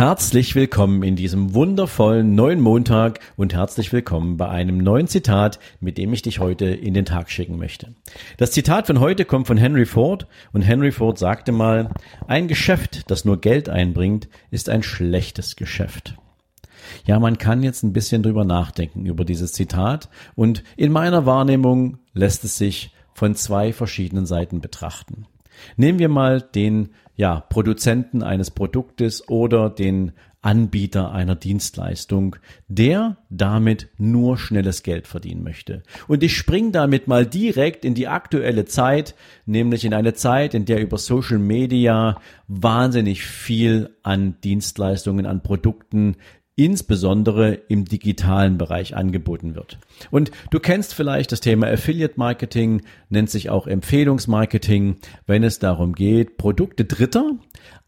Herzlich willkommen in diesem wundervollen neuen Montag und herzlich willkommen bei einem neuen Zitat, mit dem ich dich heute in den Tag schicken möchte. Das Zitat von heute kommt von Henry Ford und Henry Ford sagte mal, ein Geschäft, das nur Geld einbringt, ist ein schlechtes Geschäft. Ja, man kann jetzt ein bisschen drüber nachdenken über dieses Zitat und in meiner Wahrnehmung lässt es sich von zwei verschiedenen Seiten betrachten. Nehmen wir mal den ja, Produzenten eines Produktes oder den Anbieter einer Dienstleistung, der damit nur schnelles Geld verdienen möchte. Und ich spring damit mal direkt in die aktuelle Zeit, nämlich in eine Zeit, in der über Social Media wahnsinnig viel an Dienstleistungen, an Produkten insbesondere im digitalen Bereich angeboten wird. Und du kennst vielleicht das Thema Affiliate Marketing, nennt sich auch Empfehlungsmarketing, wenn es darum geht, Produkte Dritter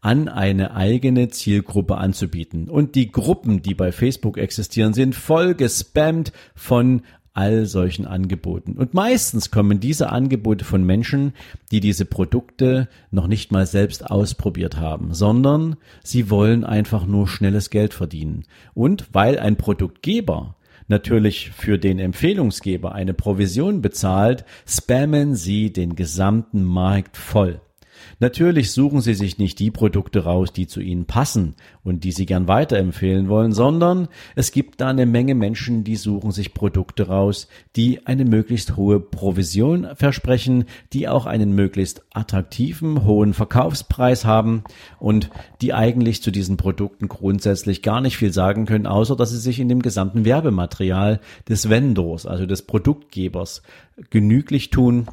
an eine eigene Zielgruppe anzubieten. Und die Gruppen, die bei Facebook existieren, sind voll gespammt von all solchen Angeboten. Und meistens kommen diese Angebote von Menschen, die diese Produkte noch nicht mal selbst ausprobiert haben, sondern sie wollen einfach nur schnelles Geld verdienen. Und weil ein Produktgeber natürlich für den Empfehlungsgeber eine Provision bezahlt, spammen sie den gesamten Markt voll. Natürlich suchen Sie sich nicht die Produkte raus, die zu Ihnen passen und die Sie gern weiterempfehlen wollen, sondern es gibt da eine Menge Menschen, die suchen sich Produkte raus, die eine möglichst hohe Provision versprechen, die auch einen möglichst attraktiven, hohen Verkaufspreis haben und die eigentlich zu diesen Produkten grundsätzlich gar nicht viel sagen können, außer dass sie sich in dem gesamten Werbematerial des Vendors, also des Produktgebers, genüglich tun,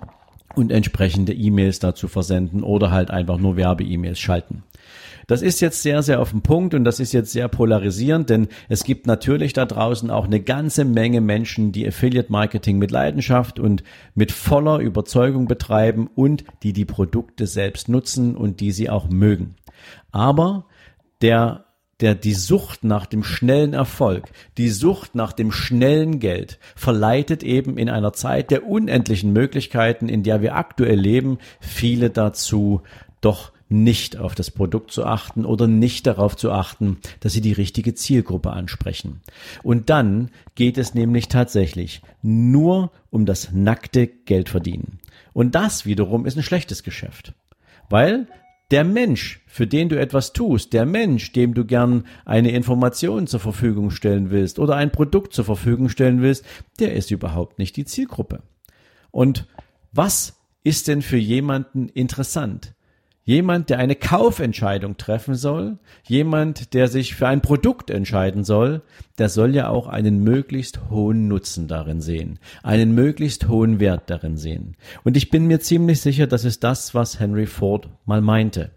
und entsprechende E-Mails dazu versenden oder halt einfach nur Werbe-E-Mails schalten. Das ist jetzt sehr, sehr auf den Punkt und das ist jetzt sehr polarisierend, denn es gibt natürlich da draußen auch eine ganze Menge Menschen, die Affiliate Marketing mit Leidenschaft und mit voller Überzeugung betreiben und die die Produkte selbst nutzen und die sie auch mögen. Aber der der die Sucht nach dem schnellen Erfolg, die Sucht nach dem schnellen Geld verleitet eben in einer Zeit der unendlichen Möglichkeiten, in der wir aktuell leben, viele dazu, doch nicht auf das Produkt zu achten oder nicht darauf zu achten, dass sie die richtige Zielgruppe ansprechen. Und dann geht es nämlich tatsächlich nur um das nackte Geldverdienen. Und das wiederum ist ein schlechtes Geschäft. Weil der Mensch, für den du etwas tust, der Mensch, dem du gern eine Information zur Verfügung stellen willst oder ein Produkt zur Verfügung stellen willst, der ist überhaupt nicht die Zielgruppe. Und was ist denn für jemanden interessant? Jemand, der eine Kaufentscheidung treffen soll, jemand, der sich für ein Produkt entscheiden soll, der soll ja auch einen möglichst hohen Nutzen darin sehen, einen möglichst hohen Wert darin sehen. Und ich bin mir ziemlich sicher, das ist das, was Henry Ford mal meinte.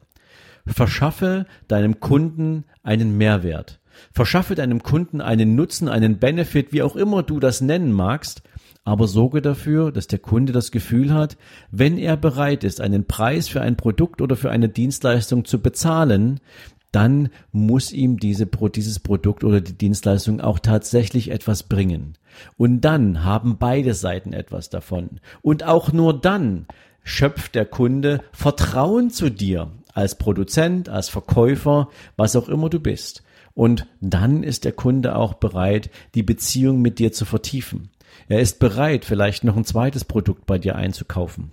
Verschaffe deinem Kunden einen Mehrwert. Verschaffe deinem Kunden einen Nutzen, einen Benefit, wie auch immer du das nennen magst, aber sorge dafür, dass der Kunde das Gefühl hat, wenn er bereit ist, einen Preis für ein Produkt oder für eine Dienstleistung zu bezahlen, dann muss ihm diese, dieses Produkt oder die Dienstleistung auch tatsächlich etwas bringen. Und dann haben beide Seiten etwas davon. Und auch nur dann schöpft der Kunde Vertrauen zu dir als Produzent, als Verkäufer, was auch immer du bist. Und dann ist der Kunde auch bereit, die Beziehung mit dir zu vertiefen. Er ist bereit, vielleicht noch ein zweites Produkt bei dir einzukaufen.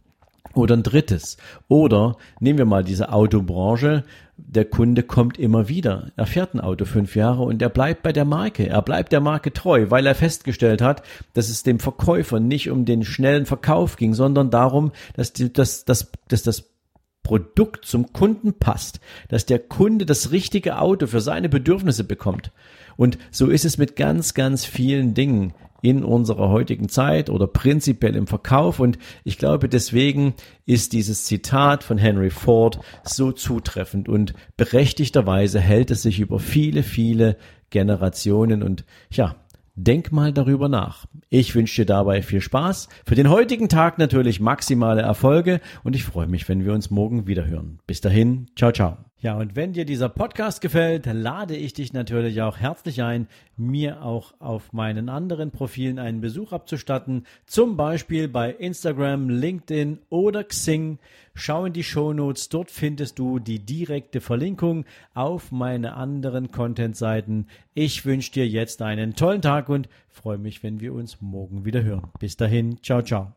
Oder ein drittes. Oder nehmen wir mal diese Autobranche. Der Kunde kommt immer wieder. Er fährt ein Auto fünf Jahre und er bleibt bei der Marke. Er bleibt der Marke treu, weil er festgestellt hat, dass es dem Verkäufer nicht um den schnellen Verkauf ging, sondern darum, dass, die, dass, dass, dass das Produkt zum Kunden passt, dass der Kunde das richtige Auto für seine Bedürfnisse bekommt. Und so ist es mit ganz, ganz vielen Dingen in unserer heutigen Zeit oder prinzipiell im Verkauf. Und ich glaube, deswegen ist dieses Zitat von Henry Ford so zutreffend und berechtigterweise hält es sich über viele, viele Generationen und ja, Denk mal darüber nach. Ich wünsche dir dabei viel Spaß. Für den heutigen Tag natürlich maximale Erfolge und ich freue mich, wenn wir uns morgen wieder hören. Bis dahin, ciao, ciao. Ja, und wenn dir dieser Podcast gefällt, lade ich dich natürlich auch herzlich ein, mir auch auf meinen anderen Profilen einen Besuch abzustatten, zum Beispiel bei Instagram, LinkedIn oder Xing. Schau in die Show Notes, dort findest du die direkte Verlinkung auf meine anderen Content-Seiten. Ich wünsche dir jetzt einen tollen Tag und freue mich, wenn wir uns morgen wieder hören. Bis dahin, ciao, ciao.